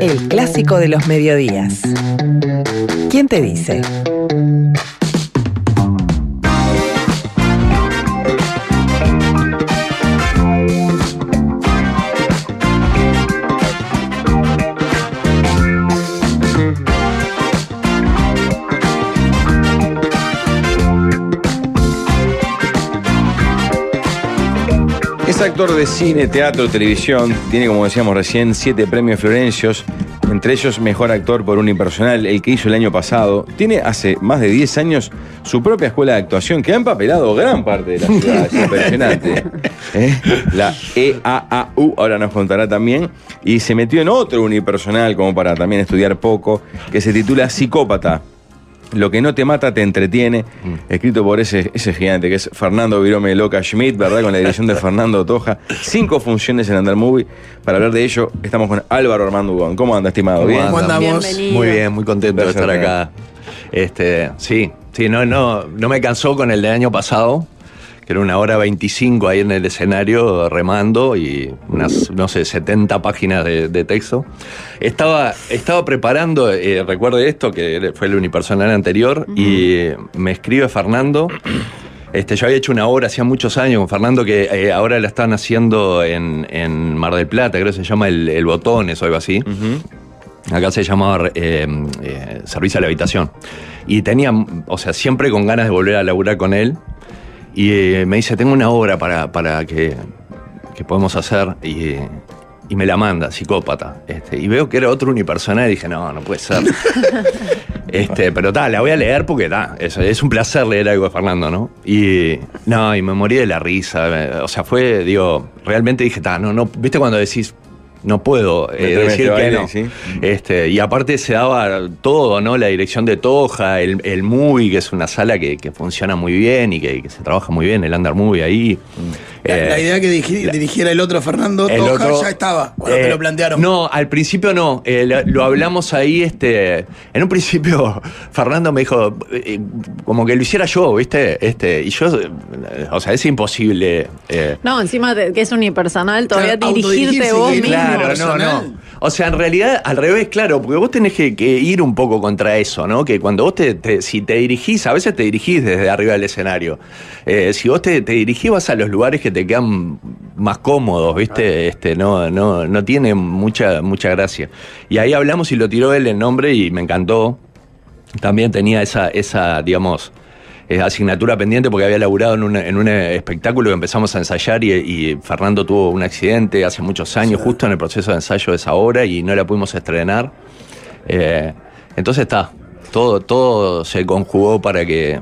El clásico de los mediodías. ¿Quién te dice? Actor de cine, teatro, televisión. Tiene, como decíamos recién, siete premios Florencios, entre ellos Mejor Actor por Unipersonal, el que hizo el año pasado. Tiene hace más de 10 años su propia escuela de actuación que ha empapelado gran parte de la ciudad. Es impresionante. ¿Eh? La EAAU, ahora nos contará también. Y se metió en otro unipersonal, como para también estudiar poco, que se titula Psicópata. Lo que no te mata te entretiene, escrito por ese, ese gigante que es Fernando Virome Loca Schmidt, ¿verdad? Con la dirección de Fernando Toja. Cinco funciones en Under Movie. Para hablar de ello, estamos con Álvaro Armando Ugón. ¿Cómo anda, estimado? ¿Bien? ¿Cómo andamos? Bienvenido. Muy bien, muy contento de estar acá. Este, sí, sí, no, no, no me cansó con el del año pasado, que era una hora 25 ahí en el escenario remando y unas, no sé, 70 páginas de, de texto. Estaba, estaba preparando, eh, recuerdo esto, que fue el unipersonal anterior, y me escribe Fernando. Este, yo había hecho una obra hacía muchos años con Fernando que eh, ahora la están haciendo en, en Mar del Plata, creo que se llama El, el Botones o algo así. Acá se llamaba eh, eh, Servicio a la Habitación. Y tenía, o sea, siempre con ganas de volver a laburar con él. Y eh, me dice, tengo una obra para, para que, que podemos hacer. Y, y me la manda, psicópata. Este, y veo que era otro unipersonal y dije, no, no puede ser. este, pero tal, la voy a leer porque ta, es, es un placer leer algo de Fernando, ¿no? Y no, y me morí de la risa. eh, O sea, fue, digo, realmente dije, ta, no, no, viste cuando decís, no puedo eh, decir que no. sí. Este, y aparte se daba todo, ¿no? La dirección de Toja, el, el movie, que es una sala que, que funciona muy bien y que, que se trabaja muy bien, el under movie ahí. La, Eh, la idea que dirigi- dirigiera el otro Fernando el Toja otro- ya estaba cuando eh, te lo plantearon. No, al principio no. eh, lo, lo hablamos ahí. Este, en un principio, Fernando me dijo, eh, como que lo hiciera yo, ¿viste? Este, y yo, eh, o sea, es imposible. eh, No, encima de que es unipersonal, todavía Claro, dirigirte vos mismo. Claro, no, personal. no. O sea, en realidad, al revés, claro, porque vos tenés que, que ir un poco contra eso, ¿no? Que cuando vos te, te- si te dirigís, a veces te dirigís desde arriba del escenario. Eh, si vos te, te dirigís, vas a los lugares que te quedan más cómodos, ¿viste? Este, no, no, no tiene mucha, mucha gracia. Y ahí hablamos y lo tiró él el nombre y me encantó. También tenía esa, esa digamos, eh, asignatura pendiente porque había laburado en un, en un espectáculo que empezamos a ensayar y, y Fernando tuvo un accidente hace muchos años, justo en el proceso de ensayo de esa obra y no la pudimos estrenar. Eh, entonces está, todo, todo se conjugó para que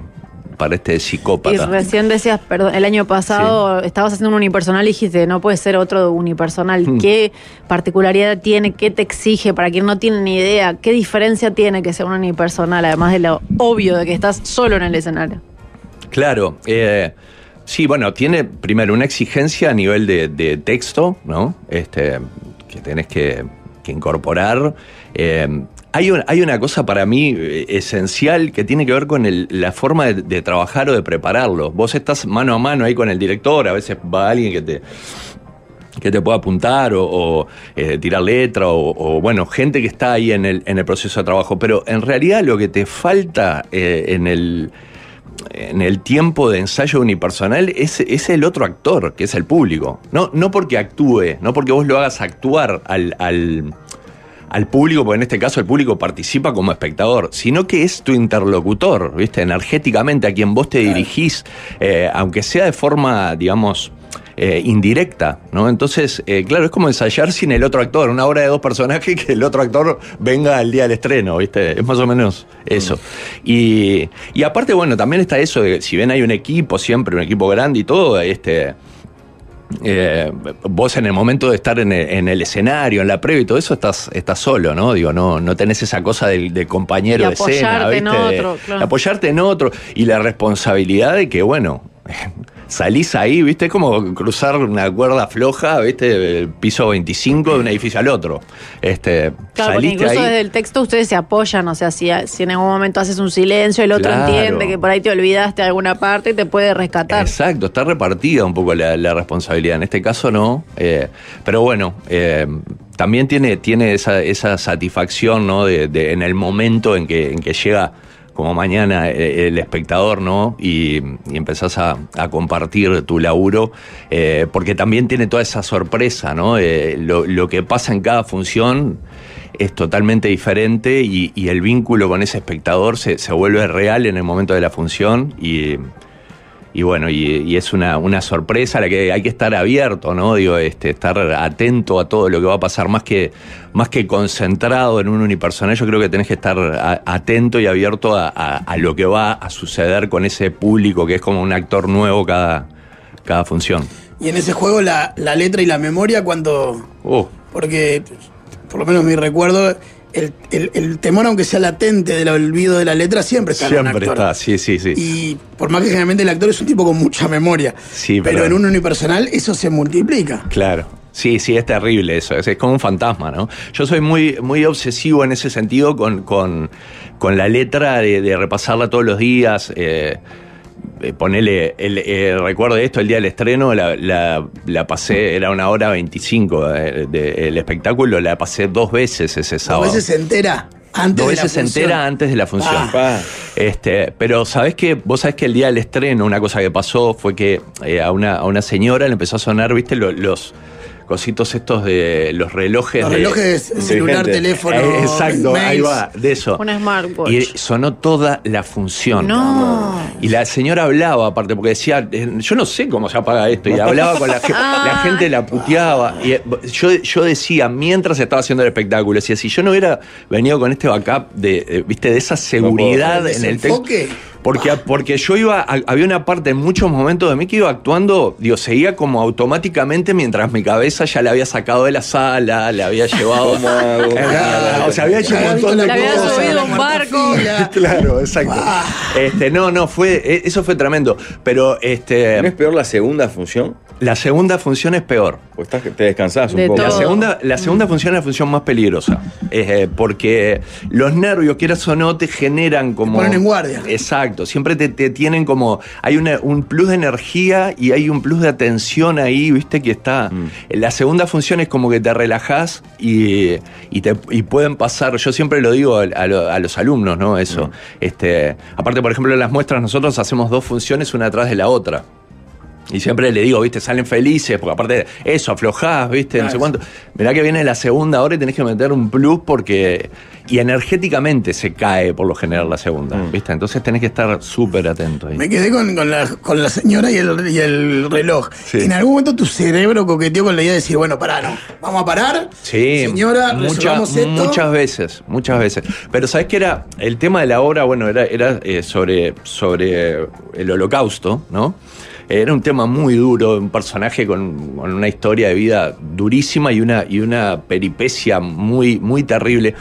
para este Y psicópata. recién decías, perdón, el año pasado estabas haciendo un unipersonal y dijiste, no puede ser otro unipersonal. Hmm. ¿Qué particularidad tiene? ¿Qué te exige? Para quien no tiene ni idea, ¿qué diferencia tiene que sea un unipersonal? Además de lo obvio de que estás solo en el escenario. Claro. eh, sí, bueno, tiene primero una exigencia a nivel de, de texto, ¿no? Este, que tenés que, que incorporar. Eh, hay, un- hay una cosa para mí eh, esencial que tiene que ver con el- la forma de, de trabajar o de prepararlo. Vos estás mano a mano ahí con el director, a veces va alguien que te, que te pueda apuntar o, o, eh, tirar letra o, o, bueno, gente que está ahí en el, en el proceso de trabajo. Pero en realidad lo que te falta eh, en el en el tiempo de ensayo unipersonal es, es el otro actor, que es el público. No, no porque actúe, no porque vos lo hagas actuar al, al, al público, porque en este caso el público participa como espectador, sino que es tu interlocutor, ¿viste? Energéticamente, a quien vos te dirigís, eh, aunque sea de forma, digamos, eh, indirecta, ¿no? Entonces, eh, claro, es como ensayar sin el otro actor, una obra de dos personajes que el otro actor venga al día del estreno, ¿viste? Es más o menos eso. Y, y aparte, bueno, también está eso de, si bien hay un equipo, siempre un equipo grande y todo, este... eh, vos en el momento de estar en el, en el escenario, en la previa y todo eso, estás, estás solo, ¿no? Digo, no, no tenés esa cosa del, del compañero de escena, apoyarte en ¿viste? De- otro, claro. de apoyarte en otro. Y la responsabilidad de que, bueno, salís ahí, ¿viste? Es como cruzar una cuerda floja, ¿viste? Del piso 25 de un edificio al otro. Este, Claro, porque incluso ahí. desde el texto ustedes se apoyan, o sea, si, si en algún momento haces un silencio, el otro Claro. entiende que por ahí te olvidaste alguna parte y te puede rescatar. Exacto, está repartida un poco la, la responsabilidad. En este caso no. eh, pero bueno, eh, también tiene, tiene esa, esa satisfacción, ¿no? De, de- en el momento en que, en que llega como mañana eh, el espectador, ¿no? Y, y empezás a, compartir tu laburo, eh, porque también tiene toda esa sorpresa, ¿no? Eh, lo, lo que pasa en cada función es totalmente diferente y, y el vínculo con ese espectador se, se vuelve real en el momento de la función y, y bueno, y, y es una, una sorpresa a la que hay que estar abierto, ¿no? Digo, este, estar atento a todo lo que va a pasar, más que, más que concentrado en un unipersonal, yo creo que tenés que estar a- atento y abierto a, a- a lo que va a suceder con ese público que es como un actor nuevo cada, cada función. Y en ese juego la, la letra y la memoria cuando... Uh, Porque, por lo menos mi recuerdo, el, el- el temor, aunque sea latente del olvido de la letra, siempre está en un siempre actor. está, sí, sí, sí. Y por más que generalmente el actor es un tipo con mucha memoria. Sí, pero, pero- en un unipersonal eso se multiplica. Claro. Sí, sí, es terrible eso. Es, es como un fantasma, ¿no? Yo soy muy, muy obsesivo en ese sentido con, con, con la letra de, de repasarla todos los días. eh, eh, ponele, el, eh, recuerdo de esto, el día del estreno, la, la- la pasé, era una hora 25 eh, del espectáculo, la pasé dos veces ese sábado. veces se entera antes Dos de la veces se función. entera antes de la función. Ah. Este, pero sabes que vos sabés que el día del estreno, una cosa que pasó fue que eh, a, una, a una señora le empezó a sonar, viste, Lo- los cositos estos de los relojes. Los de- relojes, celular, Inteligente. teléfono. Eh, exacto, ahí va, de eso. Un smartwatch. Y sonó toda la función. No. Y la señora hablaba, aparte, porque decía, yo no sé cómo se apaga esto. Y hablaba con la gente, la gente la puteaba. Y eh, yo, yo decía, mientras estaba haciendo el espectáculo, decía, si yo no hubiera venido con este backup de, eh, viste, de esa seguridad ¿El en el texto. Porque, porque yo iba, había una parte en muchos momentos de mí que iba actuando, digo, seguía como automáticamente mientras mi cabeza ya la había sacado de la sala, la había llevado. ¿Cómo hago? Ah, o sea, había hecho un montón de Le había cosas. subido un barco. Claro, exacto. Este, no, no, fue, e- eso fue tremendo. Pero ¿No es este, peor la segunda función? La segunda función es peor. Pues estás, te descansás un De poco. La segunda, la segunda función es la función más peligrosa. Eh, porque los nervios, quieras o no, te generan como. ponen en guardia. Exacto. Siempre te, te tienen como. Hay una- un plus de energía y hay un plus de atención ahí, viste, que está. Mm. La segunda función es como que te relajás y, y, te, y pueden pasar. Yo siempre lo digo a, a lo- a los alumnos, ¿no? Eso. Mm. Este, aparte, por ejemplo, en las muestras nosotros hacemos dos funciones una atrás de la otra. Y siempre le digo, viste, salen felices, porque aparte de eso, aflojás, viste, no sé cuánto. Mirá que viene la segunda hora y tenés que meter un plus porque. Y energéticamente se cae por lo general la segunda, viste. Entonces tenés que estar súper atento ahí. Me quedé con, con la, con la señora y el, y el reloj. Sí. En algún momento tu cerebro coqueteó con la idea de decir, bueno, pará, no, vamos a parar. Sí, Señora, mucha- esto. muchas veces, muchas veces. Pero ¿sabes qué era? El tema de la obra, bueno, era, era eh, sobre, sobre el holocausto, ¿no? Era un tema muy duro, un personaje con, una historia de vida durísima y una, y una peripecia muy, muy terrible.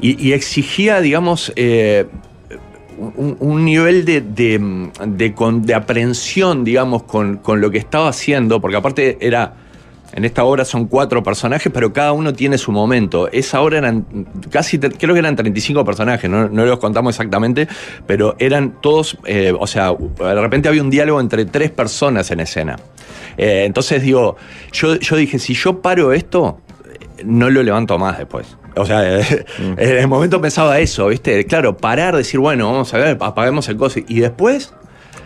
Y, exigía, digamos, eh, un, nivel de, de, de de aprehensión, digamos, con, con lo que estaba haciendo, porque aparte era. En esta obra son cuatro personajes, pero cada uno tiene su momento. Esa obra eran casi, creo que eran 35 personajes, no, no los contamos exactamente, pero eran todos, eh, o sea, de repente había un diálogo entre tres personas en escena. Eh, entonces digo, yo, yo dije, si yo paro esto, no lo levanto más después. O sea, en el momento pensaba eso, ¿viste? Claro, parar, decir, bueno, vamos a ver, apaguemos el coso. Y después,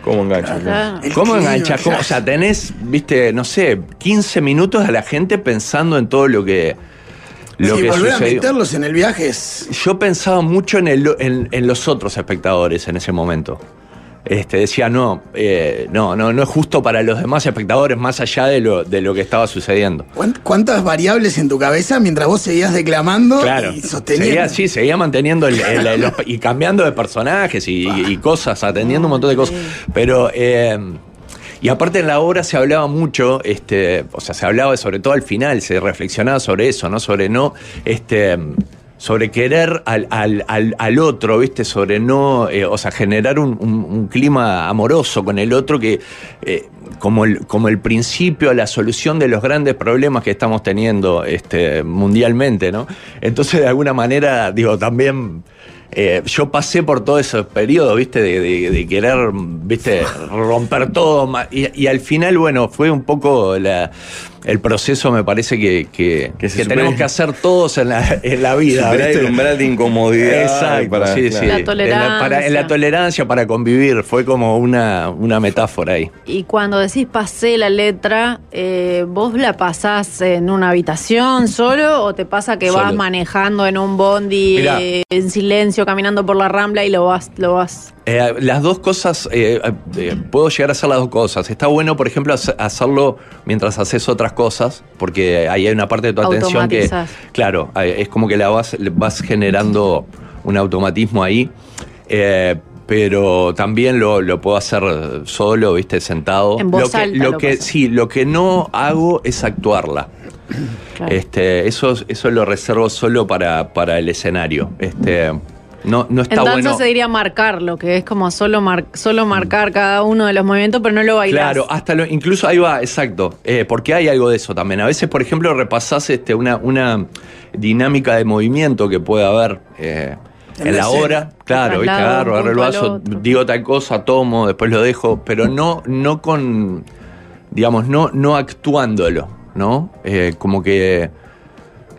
¿Cómo. El ¿cómo claro. O sea, tenés, viste, no sé, 15 minutos a la gente pensando en todo lo que, lo Sí, que volver a sucedió. meterlos en el viaje es. Yo pensaba mucho en, el- en- en los otros espectadores en ese momento. Este, decía, no, eh, no, no, no es justo para los demás espectadores más allá de lo, de lo que estaba sucediendo. ¿cuán- ¿Cuántas variables en tu cabeza mientras vos seguías declamando Claro. y sosteniendo? Seguía, sí, seguía manteniendo el- el- el- los- y cambiando de personajes y, y cosas, atendiendo un montón de cosas. Pero, eh, y aparte en la obra se hablaba mucho, este, o sea, se hablaba sobre todo al final, se reflexionaba sobre eso, ¿no? Sobre no, este. Sobre querer al, al- al- al otro, ¿viste? Sobre no, eh, o sea, generar un, un- clima amoroso con el otro que, eh, como, el, como el principio, la solución de los grandes problemas que estamos teniendo este, mundialmente, ¿no? Entonces, de alguna manera, digo, también eh, yo pasé por todo ese periodo, ¿viste? De, de- de querer, ¿viste? Romper todo. Y, y al final, bueno, fue un poco la- el proceso, me parece que, que, tenemos que hacer todos en la, en la vida. El umbral de incomodidad. Exacto, para- sí, claro. sí. La En tolerancia. para- en la tolerancia para convivir, fue como una, una metáfora ahí. Y cuando decís pasé la letra, eh, ¿vos la pasás en una habitación solo o te pasa que vas manejando en un bondi Mirá. eh, en silencio, caminando por la rambla y lo vas, lo vas? Eh, las dos cosas, eh, eh, puedo llegar a hacer las dos cosas. Está bueno, por ejemplo, hace- hacerlo mientras haces otras cosas, porque ahí hay una parte de tu atención que, claro, es como que la vas, generando un automatismo ahí. Pero también lo, lo puedo hacer solo, viste, sentado. En voz lo que, alta lo que sí, lo que no hago es actuarla. Claro. Este, eso, eso lo reservo solo para, para el escenario. Este, no, no está en danza bueno. se diría marcarlo, que es como solo, mar- solo marcar cada uno de los movimientos, pero no lo bailás. Claro, hasta lo, incluso ahí va, exacto. Eh, porque hay algo de eso también. A veces, por ejemplo, repasás este, una, una dinámica de movimiento que puede haber eh, En en, la hora. Claro, viste, agarro, agarro el vaso, digo tal cosa, tomo, después lo dejo, pero no, no con, digamos, no, no actuándolo, ¿no? Eh, como que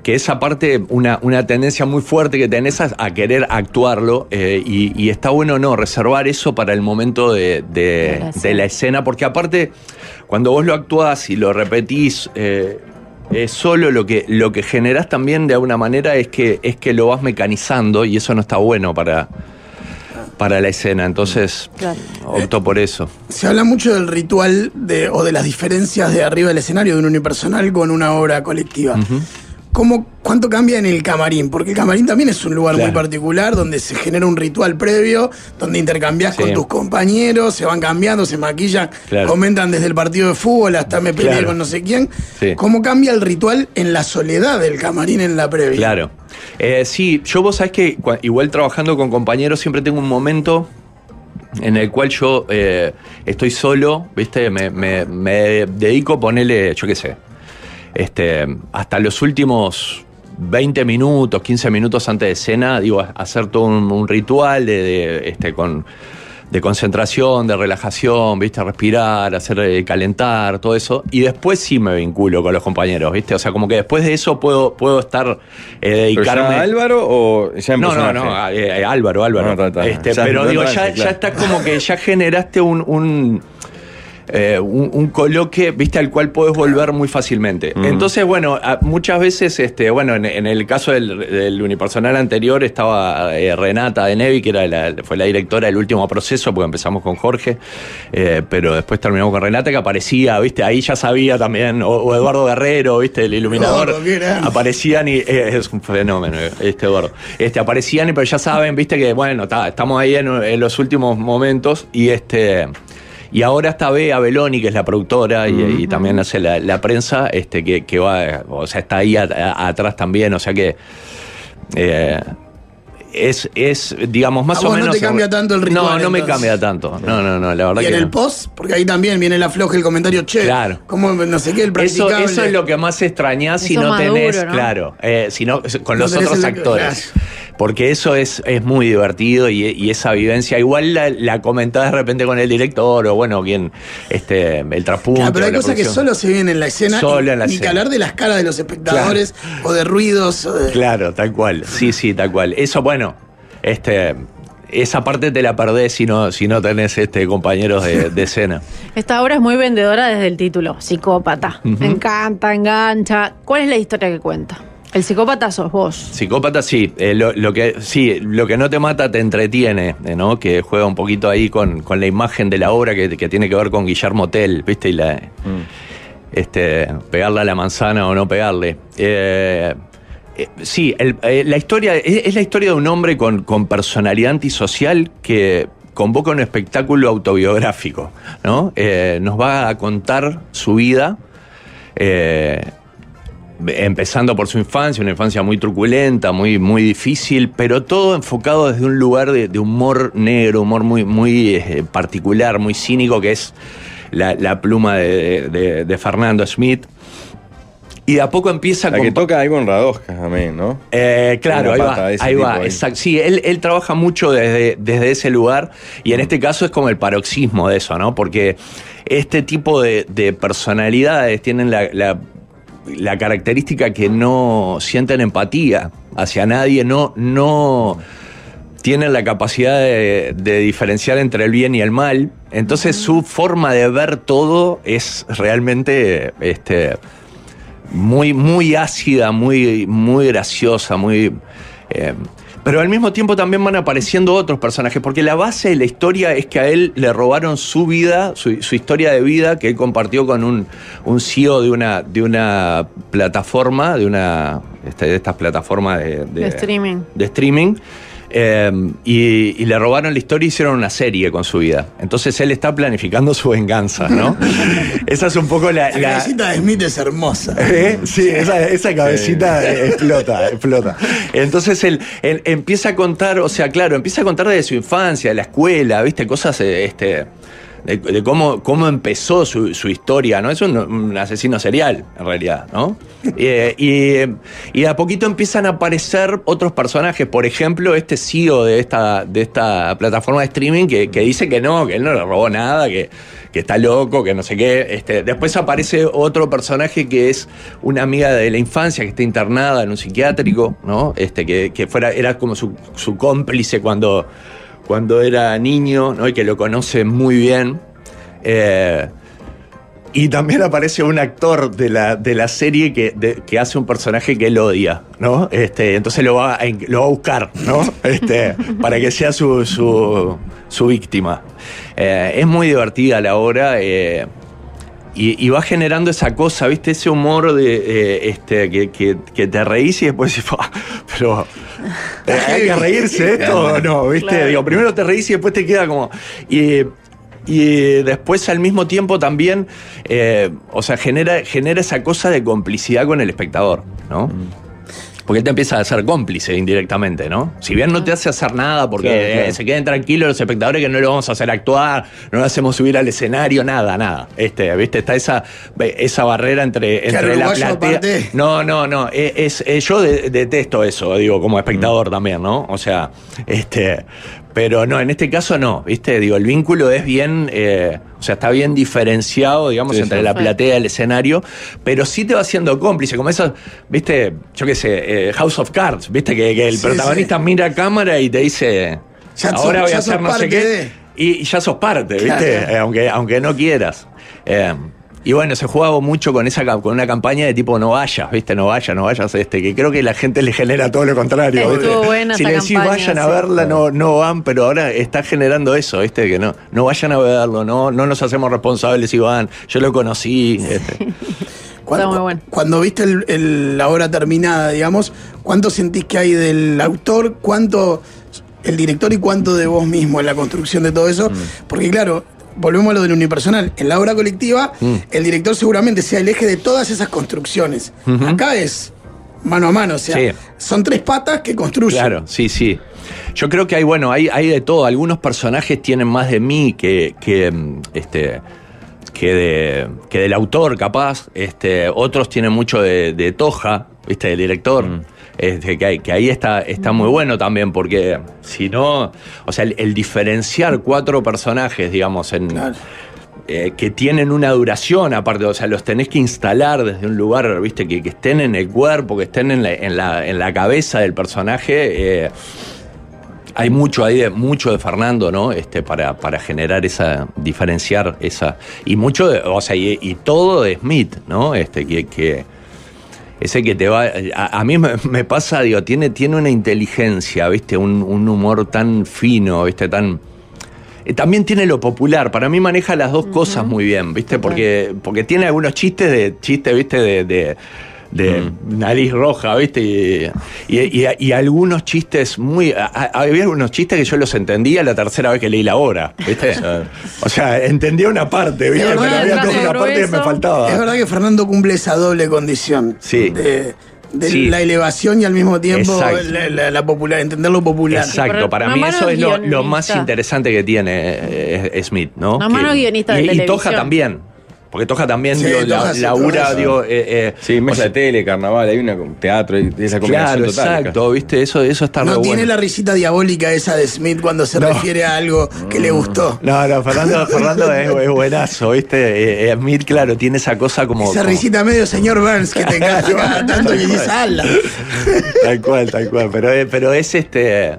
que esa parte, una, una tendencia muy fuerte que tenés a, a querer actuarlo eh, y, y está bueno no reservar eso para el momento de, de- De la escena. porque aparte cuando vos lo actuás y lo repetís eh, eh, solo lo que, lo que generás también de alguna manera es que, es que lo vas mecanizando y eso no está bueno para, para la escena, entonces Claro. opto por eso. Se habla mucho del ritual de, o de las diferencias de arriba del escenario de un unipersonal con una obra colectiva. ¿Cómo, ¿Cuánto cambia en el camarín? Porque el camarín también es un lugar muy particular donde se genera un ritual previo, donde intercambias Sí. con tus compañeros, se van cambiando, se maquillan, Claro. comentan desde el partido de fútbol hasta me peleé Claro. con no sé quién. Sí. ¿Cómo cambia el ritual en la soledad del camarín en la previa? Claro. Eh, sí, yo vos sabés que igual trabajando con compañeros siempre tengo un momento en el cual yo eh, estoy solo, ¿viste? Me, me- me dedico a ponerle, yo qué sé, este, hasta los últimos 20 minutos, 15 minutos antes de escena, digo, hacer todo un, un ritual de, de, este, con, de concentración, de relajación, ¿viste? Respirar, hacer eh, calentar, todo eso. Y después sí me vinculo con los compañeros, ¿viste? O sea, como que después de eso puedo, puedo estar, eh, ¿Pero dedicarme... ya Álvaro o ya No, no, no, eh, eh, Álvaro, Álvaro. No, está, está. Este, Ya, pero no digo, ya, claro. ya estás como que ya generaste un, un, eh, un- un coloque, viste, al cual podés volver muy fácilmente. Entonces, bueno, muchas veces, este, bueno, en, en el caso del, del unipersonal anterior estaba eh, Renata de Nevi, que era la, fue la directora del último proceso, porque empezamos con Jorge, eh, pero después terminamos con Renata, que aparecía, viste, ahí ya sabía también, o, o Eduardo Guerrero, viste, el iluminador, grande. aparecían y eh, es un fenómeno este Eduardo. Este, aparecían y pero ya saben, viste que bueno, ta, estamos ahí en, en los últimos momentos y este y ahora está Bea Beloni, que es la productora y, y también hace la, la prensa, este, que, que va, o sea, está ahí a- a- atrás también, o sea que eh, es, es, digamos, más ¿A o vos no menos. te cambia tanto el ritual, No, no me cambia tanto. No, no, no, la verdad Y que en no. el post, porque ahí también viene la floja el comentario, che, Claro. ¿cómo no sé qué, el Eso, practicable? eso es lo que más extrañás si no tenés, duro, ¿no? claro, eh, si no- con No los otros el- actores. claro. Porque eso es, es muy divertido y, y esa vivencia, igual la, la comentás de repente con el director o bueno, quien, este, el traspunto. Claro, pero hay la cosas que solo se ven en la escena. Solo y- en la ni que escena. hablar de las caras de los espectadores o de ruidos. o de- Claro, tal cual. Sí, sí, tal cual. Eso, bueno, este, esa parte te la perdés si no, si no tenés este, compañeros de, de escena. Esta obra es muy vendedora desde el título, psicópata. Me encanta, engancha. ¿Cuál es la historia que cuenta? El psicópata sos vos. Psicópata, sí. Eh, lo, lo que, sí, lo que no te mata te entretiene, eh, ¿no? Que juega un poquito ahí con, con la imagen de la obra que, que tiene que ver con Guillermo Tell, ¿viste? Y la, este, pegarle a la manzana o no pegarle. Eh, eh, sí, el- eh, la historia es, es la historia de un hombre con, con personalidad antisocial que convoca un espectáculo autobiográfico, ¿no? Eh, nos va a contar su vida. eh, empezando por su infancia, una infancia muy truculenta, muy, muy difícil, pero todo enfocado desde un lugar de, de humor negro, humor muy, muy eh, particular, muy cínico, que es la, la pluma de, de- de Fernando Smith. y de a poco empieza La que toca en Radosca también, ¿no? Eh, claro, ahí va, ahí va, ahí. exacto. Sí, él, él trabaja mucho desde, desde ese lugar y en este caso es como el paroxismo de eso, ¿no? Porque este tipo de, de personalidades tienen la, la- la característica que no sienten empatía hacia nadie, no, no tienen la capacidad de, diferenciar entre el bien y el mal. Entonces su forma de ver todo es realmente este, muy, muy ácida, muy, muy graciosa, muy. eh, pero al mismo tiempo también van apareciendo otros personajes, porque la base de la historia es que a él le robaron su vida, su, su historia de vida, que él compartió con un, un CEO de una, de una plataforma, de una este, de estas plataformas de, De streaming. de streaming. Eh, y, y le robaron la historia y hicieron una serie con su vida. Entonces él está planificando su venganza, ¿no? Esa es un poco la, La la- cabecita de Smith es hermosa. ¿Eh? Sí, esa, esa cabecita explota, explota. Entonces él, él empieza a contar, o sea, claro, empieza a contar de su infancia, de la escuela, viste, cosas este, de, de cómo, cómo empezó su, su historia, ¿no? Es un, asesino serial, en realidad, ¿no? Eh, y, y a poquito empiezan a aparecer otros personajes, por ejemplo, este CEO de esta, de esta plataforma de streaming que, que dice que no, que él no le robó nada, que, que está loco, que no sé qué. Este, después aparece otro personaje que es una amiga de la infancia que está internada en un psiquiátrico, ¿no? Este, que, que fuera, era como su, su cómplice cuando, cuando era niño, ¿no? Y que lo conoce muy bien. Eh, y también aparece un actor de la, de la serie que, de- que hace un personaje que él odia, ¿no? Este, entonces lo va, a, lo va a buscar, ¿no? Este, para que sea su, su, su víctima. Eh, es muy divertida la obra. eh, y, y va generando esa cosa, ¿viste? Ese humor de eh, este, que, que- que te reís y después decís, "Fua, pero eh, hay que reírse de esto o no, ¿viste? Claro. Digo, primero te reís y después te queda como. Y, y después al mismo tiempo también, eh, o sea, genera, genera esa cosa de complicidad con el espectador, ¿no? Porque él te empieza a ser cómplice indirectamente, ¿no? Si bien no te hace hacer nada porque Claro, claro. eh, se queden tranquilos los espectadores que no lo vamos a hacer actuar, no lo hacemos subir al escenario, nada, nada. Este, ¿viste? Está esa, esa barrera entre, entre la platea. aparte. No, no, no. Es, es- es- yo de- detesto eso, digo, como espectador también, ¿no? O sea, este. Pero no, en este caso no, ¿viste? Digo, el vínculo es bien. eh, o sea, está bien diferenciado, digamos, Sí, entre sí. la platea y el escenario, pero sí te va haciendo cómplice, como eso, ¿viste? Yo qué sé, eh, House of Cards, ¿viste? Que, que el Sí, protagonista sí. mira a cámara y te dice. Ya sos- ahora voy ya a hacer sos no sé parte qué. de. Y, y ya sos parte, ¿viste? Claro. Eh, aunque, aunque no quieras. Eh, y bueno, se jugaba mucho con esa con una campaña de tipo no vayas, ¿viste? No vayas, no vayas, este, que creo que la gente le genera todo lo contrario. Estuvo ¿viste? buena si esa le decís campaña, vayan a verla, no, no van, pero ahora está generando eso, ¿viste? Que no, no vayan a verlo, no, no nos hacemos responsables si van. Yo lo conocí. este. Cuando, muy bueno. cuando viste el- el- la obra terminada, digamos, ¿cuánto sentís que hay del autor? ¿Cuánto el director y cuánto de vos mismo en la construcción de todo eso? Porque claro, volvemos a lo del unipersonal. En la obra colectiva, el director seguramente sea el eje de todas esas construcciones. Acá es mano a mano, o sea, Sí. son tres patas que construyen. Claro, sí, sí. Yo creo que hay, bueno, hay, hay de todo. Algunos personajes tienen más de mí que, que mm, este. Que, de, que del autor, capaz. Este, otros tienen mucho de, de Toja, ¿viste? Del director. Este, que, hay- que ahí está, está muy bueno también, porque si no. O sea, el, el diferenciar cuatro personajes, digamos, en. Claro. eh, que tienen una duración aparte, o sea, los tenés que instalar desde un lugar, viste, que, que estén en el cuerpo, que estén en la, en la, en la cabeza del personaje. eh, hay mucho ahí, de, mucho de Fernando, ¿no? Este, para, para generar esa, diferenciar esa. Y mucho, de- o sea, y, y todo de Smith, ¿no? Este, que, que ese que te va. A, a mí me, me pasa, digo, tiene, tiene una inteligencia, ¿viste? Un, un humor tan fino, ¿viste? Tan. eh, También tiene lo popular, para mí maneja las dos cosas muy bien, ¿viste? Porque, porque tiene algunos chistes de, chistes, ¿viste? De, de, de nariz roja, ¿viste? Y, y- y- y algunos chistes muy... a- había algunos chistes que yo los entendía la tercera vez que leí la obra, ¿viste? o sea, entendía una parte, ¿viste? Es Pero verdad, había toda una parte que me faltaba. Es verdad que Fernando cumple esa doble condición. Sí. De, de Sí. la elevación y al mismo tiempo la, la- la popular, entender lo popular. Exacto, para mí eso es lo, lo más interesante que tiene eh, Smith, ¿no? Que- mano guionista de y, y televisión. Toja también. Porque Toja también Sí, digo, la- Toja sí, labura, digo, eh, eh, Sí, o mesa sea, de tele, carnaval, hay una teatro y esa combinación Claro, total. exacto, viste, eso, eso está No tiene bueno. la risita diabólica esa de Smith cuando se refiere a algo que le gustó. No, no, Fernando, Fernando es, es buenazo, ¿viste? Eh, eh, Smith, claro, tiene esa cosa como. Esa como- risita medio señor Burns que te encanta tanto que dices ala. Tal cual, tal cual. Pero, eh, pero es este.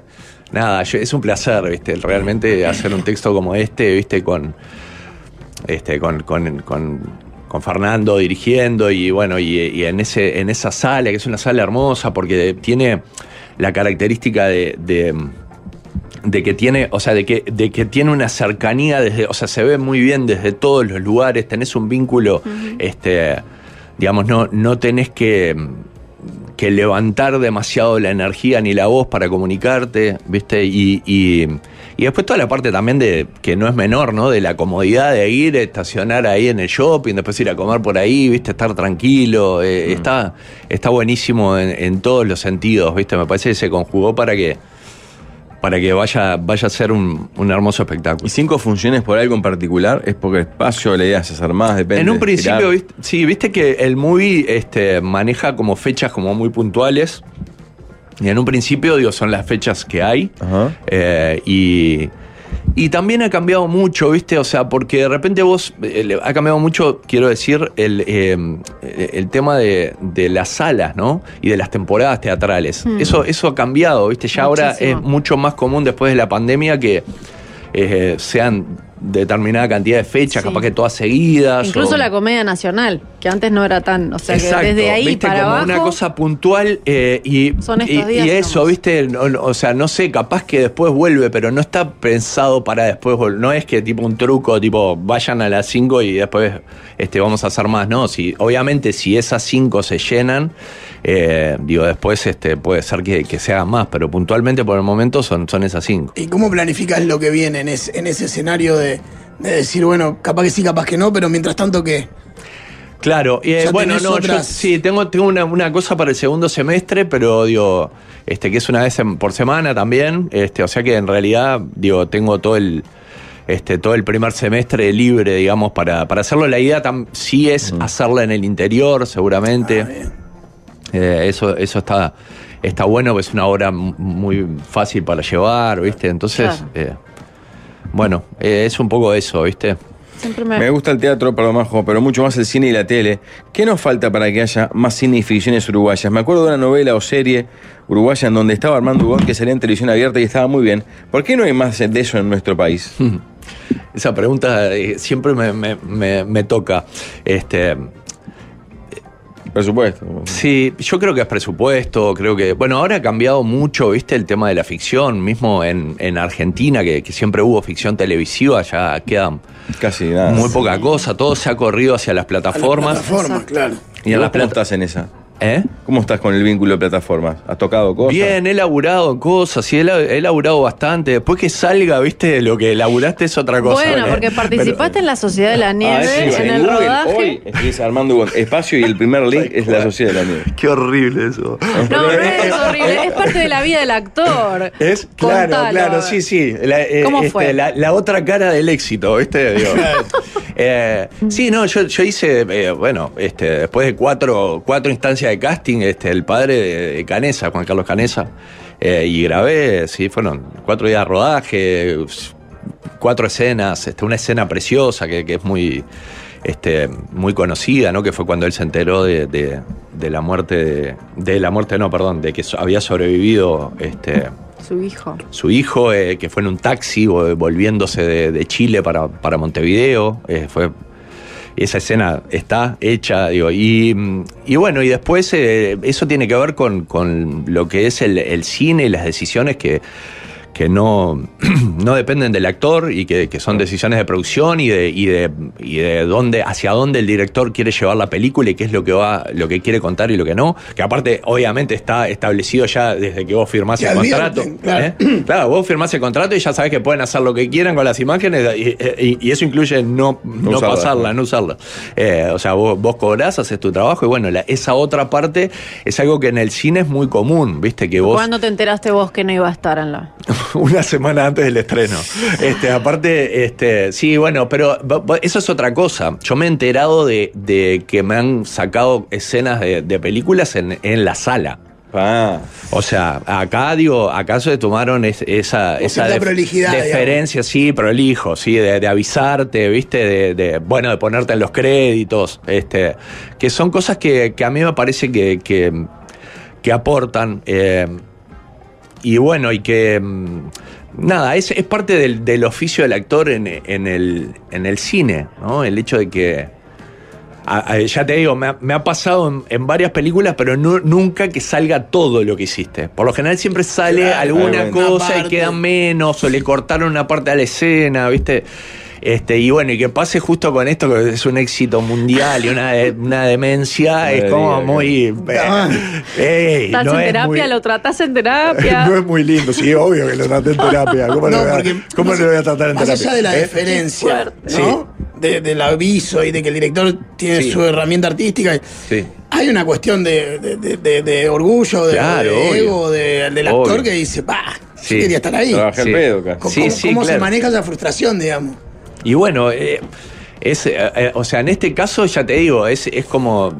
Nada, yo- es un placer, ¿viste? Realmente hacer un texto como este, ¿viste? Con. Este, con. con, con con Fernando dirigiendo y bueno, y, y en ese, en esa sala, que es una sala hermosa, porque tiene la característica de, de de que tiene, o sea, de que, de que tiene una cercanía desde, o sea, se ve muy bien desde todos los lugares, tenés un vínculo, este, digamos, no, no tenés que, que levantar demasiado la energía ni la voz para comunicarte, ¿viste? Y, y, y después toda la parte también de, que no es menor, ¿no? De la comodidad de ir, estacionar ahí en el shopping, después ir a comer por ahí, ¿viste? Estar tranquilo, eh, está, está buenísimo en, en todos los sentidos, ¿viste? Me parece que se conjugó para que para que vaya, vaya a ser un, un hermoso espectáculo. ¿Y cinco funciones por algo en particular? ¿Es porque el espacio, la idea es hacer más? Depende. En un principio, viste- sí, viste que el movie este, maneja como fechas como muy puntuales. Y en un principio, digo, son las fechas que hay. Ajá. Eh, y, y también ha cambiado mucho, ¿viste? O sea, porque de repente vos. eh, ha cambiado mucho, quiero decir, el, eh, el tema de, de las salas, ¿no? Y de las temporadas teatrales. Eso, eso ha cambiado, ¿viste? Ya ahora es mucho más común después de la pandemia que eh, sean determinada cantidad de fechas, Sí. capaz que todas seguidas. Incluso o- la comedia nacional, que antes no era tan. O sea, Exacto, que desde ahí ¿viste? para como abajo. una cosa puntual eh, y, Son estos y- días y eso. ¿viste? No- no, o sea, no sé, capaz que después vuelve, pero no está pensado para después vol- No es que tipo un truco, tipo vayan a las 5 y después este, vamos a hacer más, ¿no? Si, obviamente, si esas 5 se llenan, eh, digo, después este, puede ser que, que se hagan más, pero puntualmente por el momento son, son esas 5. ¿Y cómo planificas lo que viene en, ese- en ese escenario de, de decir, bueno, capaz que sí, capaz que no, pero mientras tanto, ¿qué? Claro, eh, bueno, no, yo sí, tengo, tengo una, una cosa para el segundo semestre, pero digo, este, que es una vez en- por semana también, este, o sea que en realidad, digo, tengo todo el, este, todo el primer semestre libre, digamos, para, para hacerlo. La idea tam- sí es hacerla en el interior, seguramente. Ah. Eh, eso, eso está, está bueno, es una obra muy fácil para llevar, ¿viste? Entonces, Claro. eh, bueno, eh, es un poco eso, ¿viste? Siempre me. Me gusta el teatro, perdón, Majo, pero mucho más el cine y la tele. ¿Qué nos falta para que haya más cine y ficciones uruguayas? Me acuerdo de una novela o serie uruguaya en donde estaba Armando Ugón que salía en televisión abierta y estaba muy bien. ¿Por qué no hay más de eso en nuestro país? Esa pregunta eh, siempre me, me- me- me toca. Este, Presupuesto. sí, yo creo que es presupuesto, creo que. Bueno, ahora ha cambiado mucho, viste, el tema de la ficción, mismo en, en Argentina, que, que siempre hubo ficción televisiva, ya queda Casi nada. muy poca cosa, todo se ha corrido hacia las A la plataformas. plataforma, claro. Y ¿Y en las vos plata- estás en esa? ¿Eh? ¿Cómo estás con el vínculo de plataformas? ¿Has tocado cosas? Bien, he laburado cosas, sí, he, la- he laburado bastante. Después que salga, viste, lo que laburaste es otra cosa. Bueno, porque participaste en la Sociedad de la Nieve, Ah, sí, en en el Google, rodaje. Hoy escribís Armando Ugón. Espacio y el primer link es la Sociedad de la Nieve. Qué horrible eso. No, no es horrible, es parte de la vida del actor. Es claro, Contalo, claro, sí, sí. La, eh, ¿Cómo este, fue? La, la otra cara del éxito, ¿viste? Digo, eh, sí, no, yo, hice, eh, bueno, este, después de cuatro, cuatro instancias de casting, este, el padre de, Canesa, Juan Carlos Canesa, eh, y grabé, sí, fueron cuatro días de rodaje, cuatro escenas, este, una escena preciosa que, es muy, este, muy conocida, ¿no? Que fue cuando él se enteró de, la muerte, de, la muerte, no, perdón, de que había sobrevivido, este, Su hijo. su hijo, eh, que fue en un taxi vo- volviéndose de, Chile para, para Montevideo. eh, fue, esa escena está hecha, y, y bueno, y después eh, eso tiene que ver con, con lo que es el cine y las decisiones que, que no, no dependen del actor y que, que son decisiones de producción y de, y de, y de dónde, hacia dónde el director quiere llevar la película y qué es lo que va, lo que quiere contar y lo que no. Que aparte, obviamente, está establecido ya desde que vos firmás el contrato. claro. ¿eh? Claro, vos firmás el contrato y ya sabés que pueden hacer lo que quieran con las imágenes y, y- y eso incluye no, no, pasarla, ¿no? no usarla. Eh, o sea, vos, vos cobrás, haces tu trabajo y bueno, la- esa otra parte es algo que en el cine es muy común, viste, que vos... ¿Cuándo te enteraste vos que no iba a estar en la.? una semana antes del estreno. Este, aparte, este, sí, bueno, pero eso es otra cosa. Yo me he enterado de, de que me han sacado escenas de, de películas en, en la sala. Ah, O sea, acá digo, acaso se tomaron es- esa, esa prolijidad, deferencia, sí, prolijo, sí, de, de avisarte, viste, de, de, bueno, de ponerte en los créditos, este, que son cosas que, que a mí me parece que, que, que aportan. eh, y bueno, y que mm, nada, es, es parte del, del oficio del actor en, en el, en el cine, ¿no? El hecho de que a- a- ya te digo, me ha, me ha pasado en, en varias películas, pero nu- nunca que salga todo lo que hiciste. Por lo general siempre sale Claro, alguna cosa y queda menos, o le cortaron una parte a la escena, ¿viste? Este, y bueno, y que pase justo con esto, que es un éxito mundial y una, de- una demencia, No es como diga, muy. Ah. Ey, Estás no en es terapia, muy- lo tratás en terapia. no es muy lindo, sí, obvio que lo traté en terapia. ¿Cómo, No, lo, voy a, porque cómo más- lo voy a tratar en más terapia? allá de la ¿Eh? ¿no? De- del aviso y de que el director tiene Sí. su herramienta artística. Sí. Hay una cuestión de, de- de- de- de orgullo, de, Claro, ego de- del actor Obvio. que dice, pa, Sí. yo quería estar ahí. Sí. al pedo. ¿Cómo, Sí, sí, se maneja esa frustración, digamos? Y bueno, eh, es, eh, eh, o sea, en este caso ya te digo, es, es como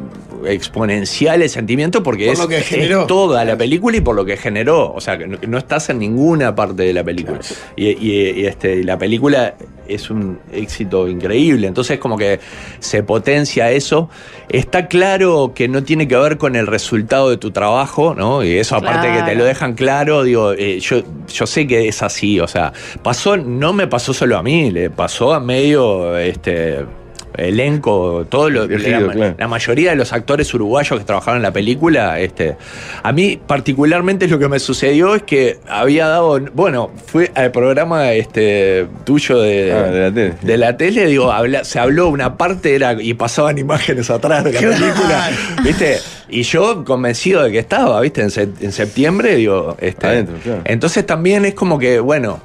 exponencial el sentimiento porque Por es, lo que es generó. toda la película y por lo que generó. O sea, que no, no estás en ninguna parte de la película. Y, y- y, este, la película es un éxito increíble. Entonces, como que se potencia eso. Está claro que no tiene que ver con el resultado de tu trabajo, ¿no? Y eso, aparte que te Claro. lo dejan claro, digo, eh, yo, yo sé que es así. O sea, pasó, no me pasó solo a mí, le pasó a medio este elenco, todo lo, Elegido, la, claro. la mayoría de los actores uruguayos que trabajaron en la película, este, a mí particularmente lo que me sucedió es que había dado, bueno, fue al programa este tuyo de, Ah, de la tele. de la tele, digo, habla- se habló una parte era y pasaban imágenes atrás de la Claro. película, ¿viste? Y yo convencido de que estaba, ¿viste? En, se- en septiembre, digo, este, Adentro, claro. entonces también es como que, bueno,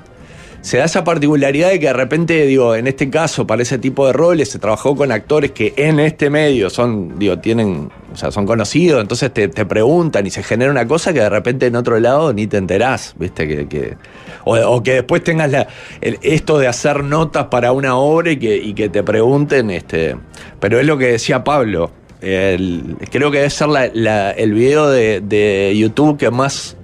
se da esa particularidad de que de repente, digo, en este caso, para ese tipo de roles, se trabajó con actores que en este medio son, digo, tienen, o sea, son conocidos, entonces te, te preguntan y se genera una cosa que de repente en otro lado ni te enterás, ¿viste? Que, que- o, o que después tengas la, el- esto de hacer notas para una obra y que, y que te pregunten, este. Pero es lo que decía Pablo. creo que debe ser la- la- el video de, de YouTube que más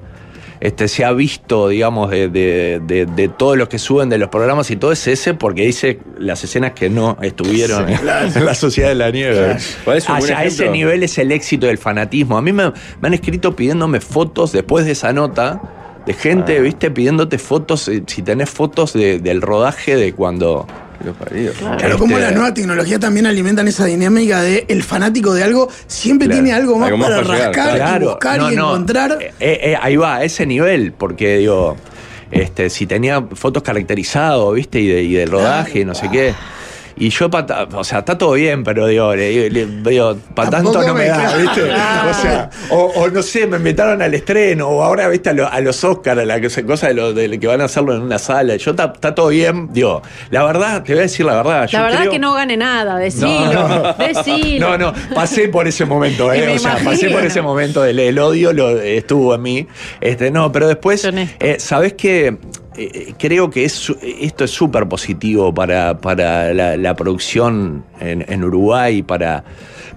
este, se ha visto, digamos, de, de- de- de todos los que suben de los programas y todo es ese, porque dice las escenas que no estuvieron en, en la Sociedad de la Nieve. ¿Cuál es a ese nivel es el éxito del fanatismo. A mí me, me han escrito pidiéndome fotos después de esa nota, de gente, Ah. viste, pidiéndote fotos, eh, si tenés fotos de- del rodaje de cuando... Los. Claro, como Este- las nuevas tecnologías también alimentan esa dinámica de el fanático de algo siempre Claro, tiene algo más algo más para para llegar, rascar y buscar no, y no. encontrar. Eh, eh, ahí va, a ese nivel, porque digo, este, si tenía fotos caracterizadas, viste, y, de- y del rodaje y no sé qué. Y yo, pa- o sea, está todo bien, pero digo, le- le- digo, para tanto no me me da. ¿viste? O sea, o, o no sé, me invitaron al estreno, o ahora, ¿viste? A, lo- a los Oscars, a la cosa cosa de, lo, de que van a hacerlo en una sala. Yo, está todo bien, digo, la verdad, te voy a decir la verdad. yo La verdad creo- que no gane nada, decilo, no, no. decilo. No, no, pasé por ese momento, eh, o sea, pasé por ese momento del el odio, lo, estuvo en mí. Este, no, pero después, eh, ¿sabés qué? Eh, creo que es, esto es súper positivo para, para la, la producción en, en Uruguay, para,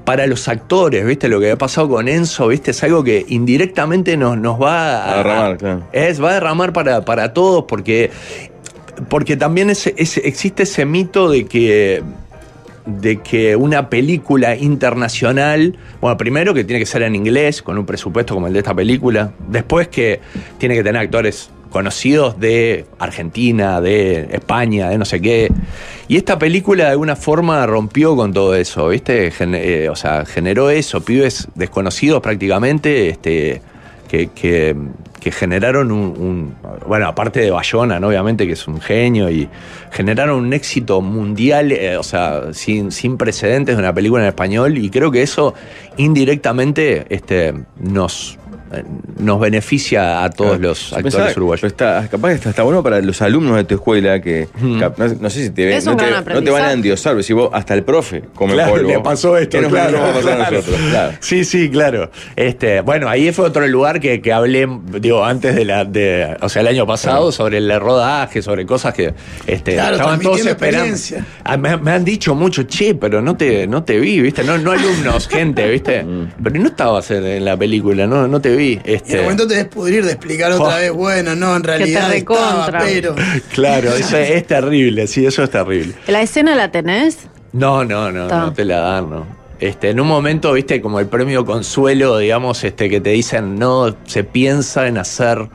para los actores, ¿viste? Lo que ha pasado con Enzo, ¿viste? Es algo que indirectamente nos, nos va A derramar, claro. Es, va a derramar para, para todos, porque, porque también es- es- existe ese mito de que de que una película internacional, bueno, primero que tiene que ser en inglés, con un presupuesto como el de esta película, después que tiene que tener actores conocidos de Argentina, de España, de no sé qué. Y esta película de alguna forma rompió con todo eso, ¿viste? Eh, o sea, generó eso, pibes desconocidos prácticamente, este, que, generaron un, bueno, aparte de Bayona, ¿no? obviamente, que es un genio, y generaron un éxito mundial, eh, o sea, sin, sin precedentes de una película en español, y creo que eso indirectamente este, nos, nos beneficia a todos los actores pensaba, uruguayos. pero Está, capaz que está, está bueno para los alumnos de tu escuela que cap- no, no sé si te no te, no te van a endiosar, si vos hasta el profe come Claro, polvo. le pasó esto, ¿Qué nos, claro, nos va a pasar a claro. nosotros? Claro. Sí, sí, claro. Este, bueno, ahí fue otro lugar que, que hablé, digo, antes de la, de, o sea, el año pasado, sobre el rodaje, sobre cosas que este, Claro, estaban todos esperando. experiencia. Ah, me, me han dicho mucho, che, pero no te, no te vi, ¿viste? No, no alumnos, gente, ¿viste? Pero no estabas en, en la película, no, no te vi. Y en Este, el momento te des pudrir de explicar otra Oh. vez, bueno, no, en realidad estaba, recontra. pero. claro, eso es terrible, sí, eso es terrible. ¿La escena la tenés? No, no, no, Está. no te la dan, no. Este, en un momento, viste, como el premio consuelo, digamos, este, que te dicen, no, se piensa en hacer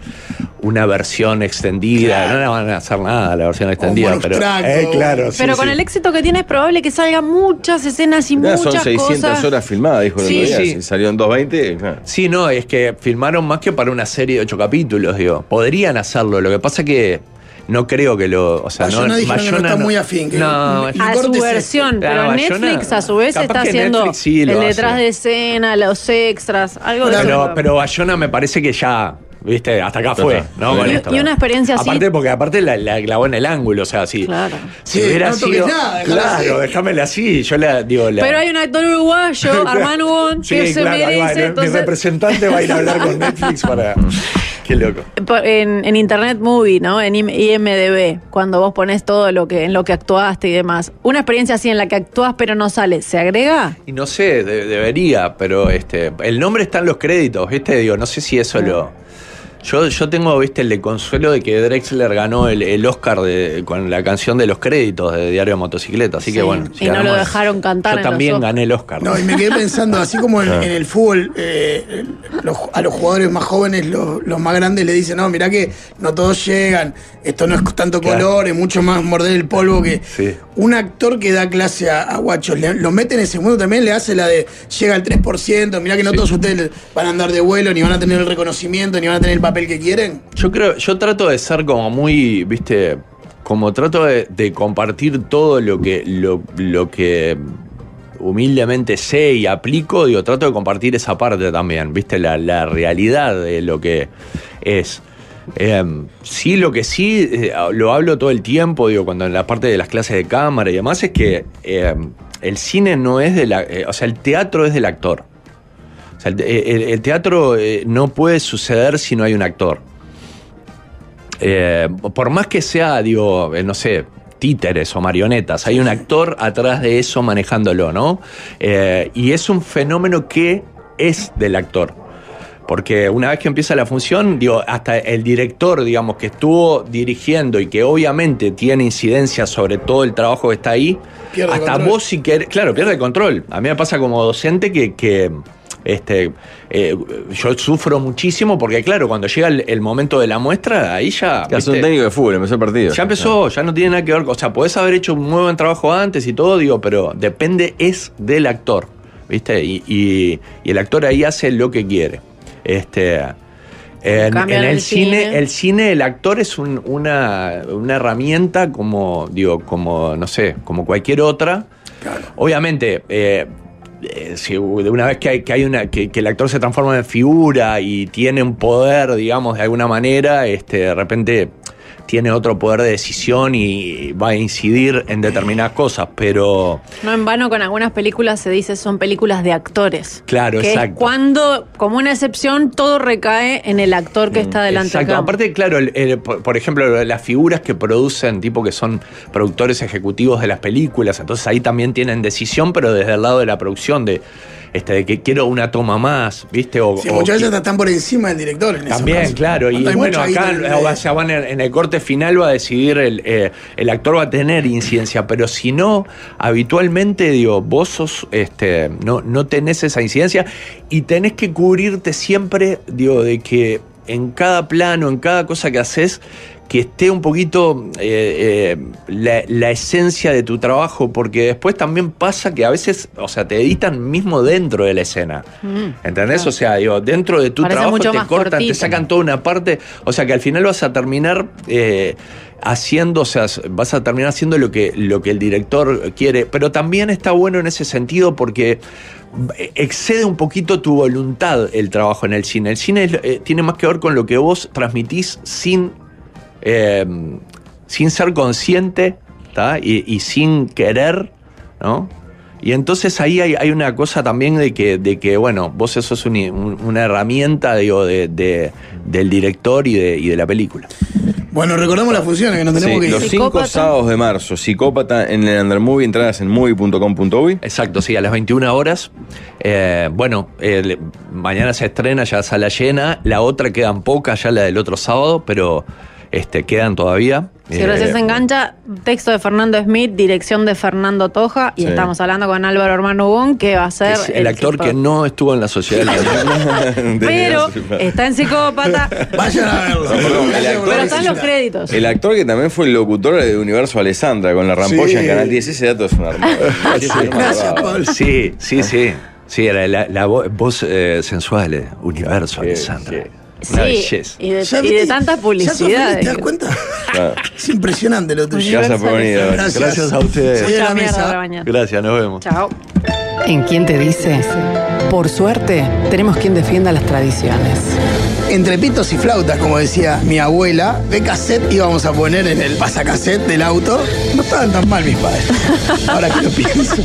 una versión extendida. Claro. No le van a hacer nada la versión extendida, pero. eh, claro, sí, Pero con sí. el éxito que tiene es probable que salgan muchas escenas y Ya muchas son 600 cosas. horas filmadas, dijo el Sí, otro día. sí. Si salió en 220, claro. Sí, no, es que filmaron más que para una serie de ocho capítulos, digo. Podrían hacerlo, lo que pasa que no creo que lo. O sea, Bayona no, dijeron que no está muy afín, que no, mi- a Mi su este. versión, pero Bayona- Netflix a su vez está haciendo sí el hace. detrás de escena, los extras, algo de Claro, Pero, eso. pero Bayona me parece que ya, viste, hasta acá fue. ¿no? Y- Con y esto. una experiencia así- Aparte, porque aparte la, la clavó en el ángulo, o sea, sí. Claro. Si Sí, hubiera no sido. nada, claro, así. déjamela así. Yo la digo. La, Pero hay un actor uruguayo, Armando Won, Sí, que se claro, va, merece. mi entonces- representante va a ir a hablar con Netflix para. Qué loco. En, en Internet Movie, ¿no? En IM- IMDB, cuando vos pones todo lo que en lo que actuaste y demás. Una experiencia así en la que actúas pero no sale, ¿se agrega? Y no sé, de- debería, pero este, el nombre está en los créditos, ¿viste? Digo, no sé si eso lo. Yo, yo tengo, viste, el de consuelo de que Drexler ganó el, el Oscar de, con la canción de los créditos de Diario de Motocicleta. Así que bueno. y no lo dejaron cantar Yo en también gané el Oscar. No, y me quedé pensando, así como en, en el fútbol, eh, los- a los jugadores más jóvenes, los, los más grandes le dicen, no, mirá que no todos llegan, esto no es tanto Claro. color, es mucho más morder el polvo que Sí. un actor que da clase a, a guachos, le- lo mete en ese mundo también, le hace la de llega al 3%, mirá que no Sí. todos ustedes van a andar de vuelo, ni van a tener el reconocimiento, ni van a tener el papel que quieren. Yo creo, yo trato de ser como muy, viste, como trato de, compartir todo lo que, lo, lo que humildemente sé y aplico, digo, trato de compartir esa parte también, viste, la, la realidad de lo que es. Eh, sí, lo que sí, eh, lo hablo todo el tiempo, digo, cuando en la parte de las clases de cámara y demás, es que eh, el cine no es de la. eh, o sea, el teatro es del actor. O sea, el, el- el teatro eh, no puede suceder si no hay un actor. Eh, por más que sea, digo, eh, no sé, títeres o marionetas, hay un actor atrás de eso manejándolo, ¿no? Eh, y es un fenómeno que es del actor. Porque una vez que empieza la función, digo, hasta el director, digamos, que estuvo dirigiendo y que obviamente tiene incidencia sobre todo el trabajo que está ahí, Pierde hasta control. vos si querés, claro, pierde control. A mí me pasa como docente que, que, este, eh, yo sufro muchísimo porque, claro, cuando llega el, el momento de la muestra, ahí ya... Ya sos un técnico de fútbol, empezó el partido. Ya empezó, ya no tiene nada que ver. con- O sea, podés haber hecho un muy buen trabajo antes y todo, digo, pero depende, es del actor, ¿viste? Y, y- y el actor ahí hace lo que quiere. Este. En, el, el cine, cine- el cine, el actor es un- una, una herramienta como, digo, como, no sé, como cualquier otra. Obviamente, eh, eh, de una vez que hay, que hay una, que, que el actor se transforma en figura y tiene un poder, digamos, de alguna manera, este, de repente tiene otro poder de decisión y va a incidir en determinadas cosas, pero No en vano con algunas películas se dice son películas de actores. Claro, que exacto. Es cuando, como una excepción, todo recae en el actor que está delante Exacto. acá. Aparte, claro, el- el- por, por ejemplo, las figuras que producen, tipo que son productores ejecutivos de las películas, entonces ahí también tienen decisión, pero desde el lado de la producción, de, este, de que quiero una toma más, ¿viste? O, Sí, o muchas veces están por encima del director en También, claro. Y bueno, acá el ya van en, en el corte final va a decidir el, eh, el actor va a tener incidencia, pero si no, habitualmente, digo, vos sos, este, no, no tenés esa incidencia y tenés que cubrirte siempre, digo, de que en cada plano, en cada cosa que haces, que esté un poquito eh, eh, la, la esencia de tu trabajo, porque después también pasa que a veces, o sea, te editan mismo dentro de la escena. ¿Entendés? O sea, digo, dentro de tu Mm, Parece trabajo te cortan, te sacan toda una parte. O sea, que al final vas a terminar eh, haciendo, o sea, vas a terminar haciendo lo que, lo que el director quiere. Pero también está bueno en ese sentido porque excede un poquito tu voluntad el trabajo en el cine. El cine es- eh, tiene más que ver con lo que vos transmitís sin, eh, sin ser consciente y, y sin querer, ¿no? Y entonces ahí hay, hay una cosa también de que, de que bueno, vos eso es una herramienta, digo, de, de- del director y de, y de la película. Bueno, recordamos las funciones que nos tenemos Sí, que los ir. cinco Psicópata. sábados de marzo, Psicópata en el Undermovie, entradas en movie.com.uy. Exacto, sí, a las 21 horas. Eh, bueno, el- mañana se estrena ya sala llena. La otra quedan pocas, ya la del otro sábado, pero este, quedan todavía. Si Eh, recién se engancha, texto de Fernando Smith, dirección de Fernando Toja, y Sí. estamos hablando con Álvaro Hermano Bon, que va a ser es el actor que no estuvo en la sociedad. Pero está en psicópata. Vayan a verlo. actor Pero es- están los créditos. El actor que también fue el locutor de Universo Alessandra con la rampolla Sí. en Canal 10, ese dato es una hermosa. Gracias, Pablo. sí, sí, sí. Sí, era la, la vo- voz eh, sensual, eh, Universo, Sí, Alessandra. Sí. Una Sí, belleza. y de, y de publicidades. feliz, ¿Te das cuenta? Es impresionante lo tuyo. Gracias por venir. Gracias. Gracias a ustedes. La mesa. de la. Gracias, nos vemos. Chao. ¿En quién te dice? Por suerte, tenemos quien defienda las tradiciones. Entre pitos y flautas, como decía mi abuela, de cassette íbamos a poner en el pasacassette del auto. No estaban tan mal mis padres. Ahora que lo pienso.